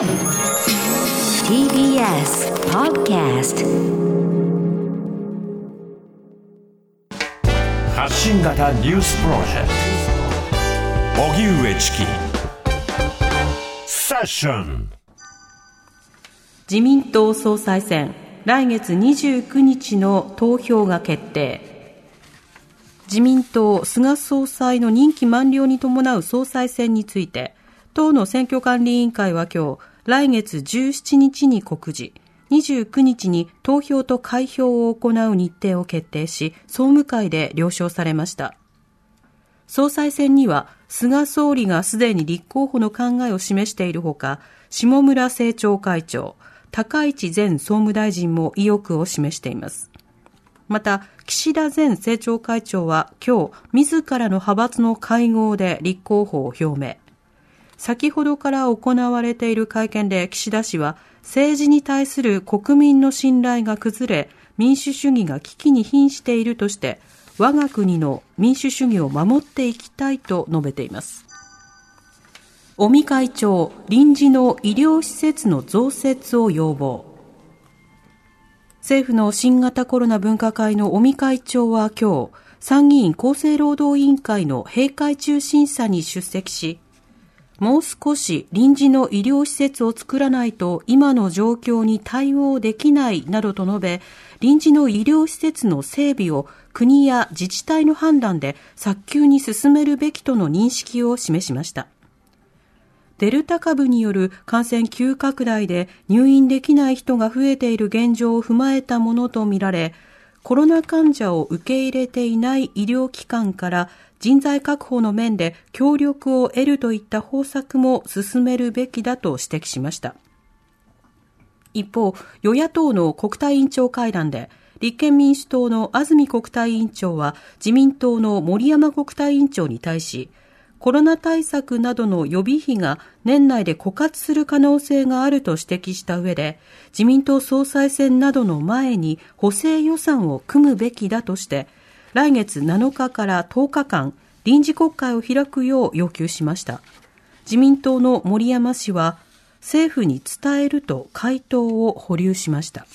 TBS Podcast 発信型ニュースプロジェクト。荻上チキ。セッション。自民党総裁選。来月29日の投票が決定。自民党菅総裁の任期満了に伴う総裁選について党の選挙管理委員会は今日来月17日に告示29日に投票と開票を行う日程を決定し総務会で了承されました。総裁選には菅総理がすでに立候補の考えを示しているほか下村政調会長高市前総務大臣も意欲を示しています。また岸田前政調会長は今日自らの派閥の会合で立候補を表明。先ほどから行われている会見で岸田氏は政治に対する国民の信頼が崩れ民主主義が危機に瀕しているとして我が国の民主主義を守っていきたいと述べています。尾身会長臨時の医療施設の増設を要望。政府の新型コロナ分科会の尾身会長は今日参議院厚生労働委員会の閉会中審査に出席しもう少し臨時の医療施設を作らないと今の状況に対応できないなどと述べ、臨時の医療施設の整備を国や自治体の判断で早急に進めるべきとの認識を示しました。デルタ株による感染急拡大で入院できない人が増えている現状を踏まえたものとみられ、コロナ患者を受け入れていない医療機関から人材確保の面で協力を得るといった方策も進めるべきだと指摘しました。一方、与野党の国対委員長会談で、立憲民主党の安住国対委員長は自民党の森山国対委員長に対し、コロナ対策などの予備費が年内で枯渇する可能性があると指摘した上で、自民党総裁選などの前に補正予算を組むべきだとして、来月7日から10日間、臨時国会を開くよう要求しました。自民党の森山氏は、政府に伝えると回答を保留しました。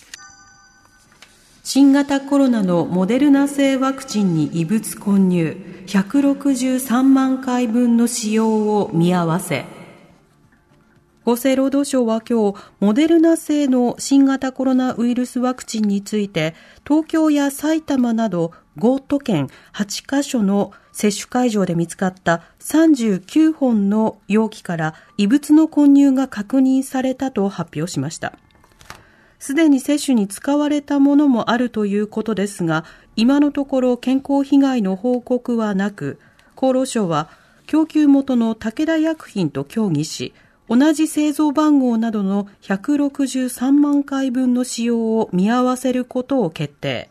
新型コロナのモデルナ製ワクチンに異物混入、163万回分の使用を見合わせ、厚生労働省は今日、モデルナ製の新型コロナウイルスワクチンについて、東京や埼玉など5都県8カ所の接種会場で見つかった39本の容器から異物の混入が確認されたと発表しました。すでに接種に使われたものもあるということですが、今のところ健康被害の報告はなく、厚労省は供給元の武田薬品と協議し、同じ製造番号などの163万回分の使用を見合わせることを決定。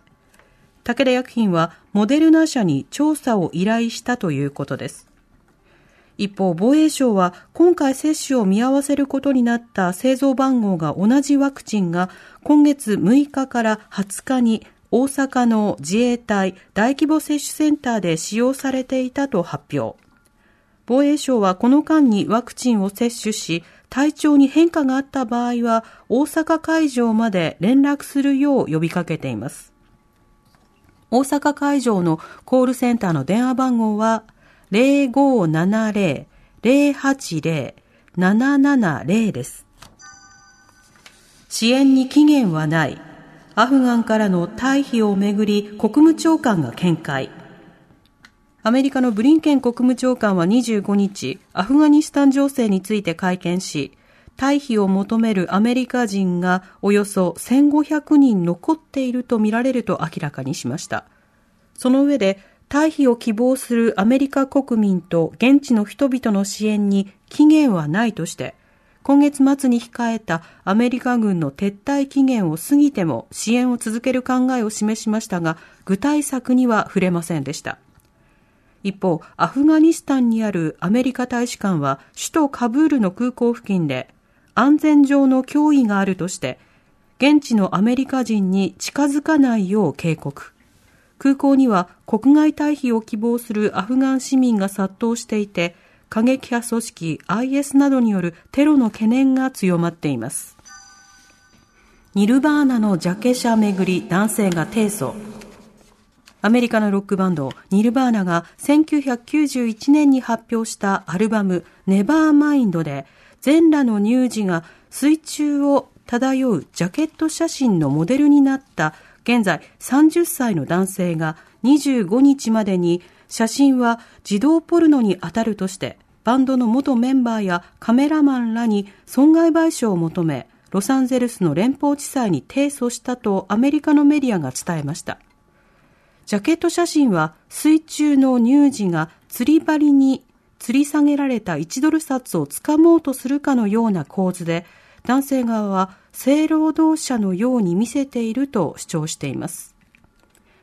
武田薬品はモデルナ社に調査を依頼したということです。一方、防衛省は今回接種を見合わせることになった製造番号が同じワクチンが今月6日から20日に大阪の自衛隊大規模接種センターで使用されていたと発表。防衛省はこの間にワクチンを接種し、体調に変化があった場合は大阪会場まで連絡するよう呼びかけています。大阪会場のコールセンターの電話番号は0570-080-770です。支援に期限はない。アフガンからの退避をめぐり国務長官が見解。アメリカのブリンケン国務長官は25日、アフガニスタン情勢について会見し、退避を求めるアメリカ人がおよそ1500人残っているとみられると明らかにしました。その上で、退避を希望するアメリカ国民と現地の人々の支援に期限はないとして、今月末に控えたアメリカ軍の撤退期限を過ぎても支援を続ける考えを示しましたが、具体策には触れませんでした。一方、アフガニスタンにあるアメリカ大使館は首都カブールの空港付近で安全上の脅威があるとして現地のアメリカ人に近づかないよう警告。空港には国外退避を希望するアフガン市民が殺到していて過激派組織 IS などによるテロの懸念が強まっています。ニルバーナのジャケ写めぐり男性が提訴。アメリカのロックバンドニルバーナが1991年に発表したアルバムネバーマインドで全裸の乳児が水中を漂うジャケット写真のモデルになった現在30歳の男性が25日までに写真は児童ポルノに当たるとしてバンドの元メンバーやカメラマンらに損害賠償を求めロサンゼルスの連邦地裁に提訴したとアメリカのメディアが伝えました。ジャケット写真は水中の乳児が釣り針に吊り下げられた1ドル札を掴もうとするかのような構図で、男性側は性労働者のように見せていると主張しています。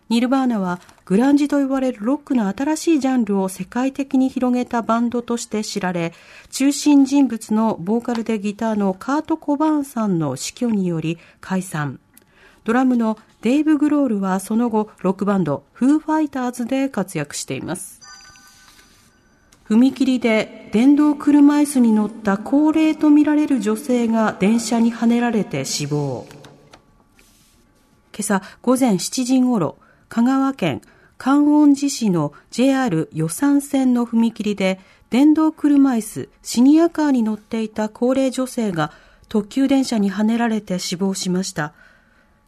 ニルバーナはグランジと呼ばれるロックの新しいジャンルを世界的に広げたバンドとして知られ、中心人物のボーカルでギターのカート・コバーンさんの死去により解散。ドラムのデイブ・グロールはその後、ロックバンド、フーファイターズで活躍しています。踏切で電動車椅子に乗った高齢とみられる女性が電車にはねられて死亡。今朝午前7時ごろ、香川県観音寺市の JR 予算線の踏切で電動車椅子シニアカーに乗っていた高齢女性が特急電車にはねられて死亡しました。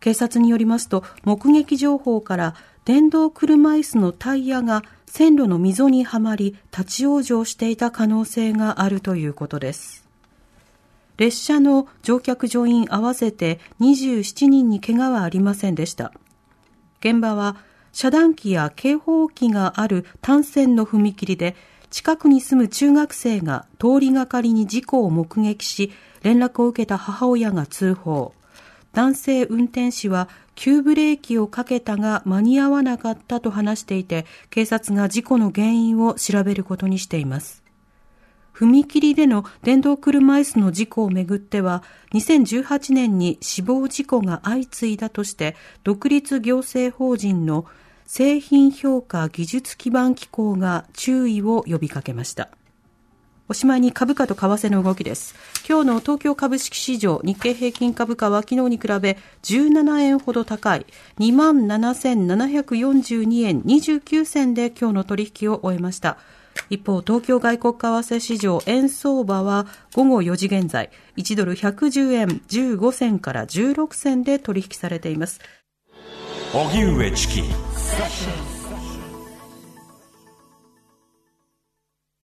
警察によりますと目撃情報から電動車椅子のタイヤが線路の溝にはまり立ち往生していた可能性があるということです。列車の乗客乗員合わせて27人に怪我はありませんでした。現場は遮断機や警報機がある単線の踏切で近くに住む中学生が通りがかりに事故を目撃し連絡を受けた母親が通報男性運転士は急ブレーキをかけたが間に合わなかったと話していて警察が事故の原因を調べることにしています踏切での電動車椅子の事故をめぐっては、2018年に死亡事故が相次いだとして、独立行政法人の製品評価技術基盤機構が注意を呼びかけました。おしまいに株価と為替の動きです。今日の東京株式市場日経平均株価は昨日に比べ17円ほど高い27,742円29銭で今日の取引を終えました。一方、東京外国為替市場円相場は午後4時現在、1ドル110円15銭から16銭で取引されています。荻上チキ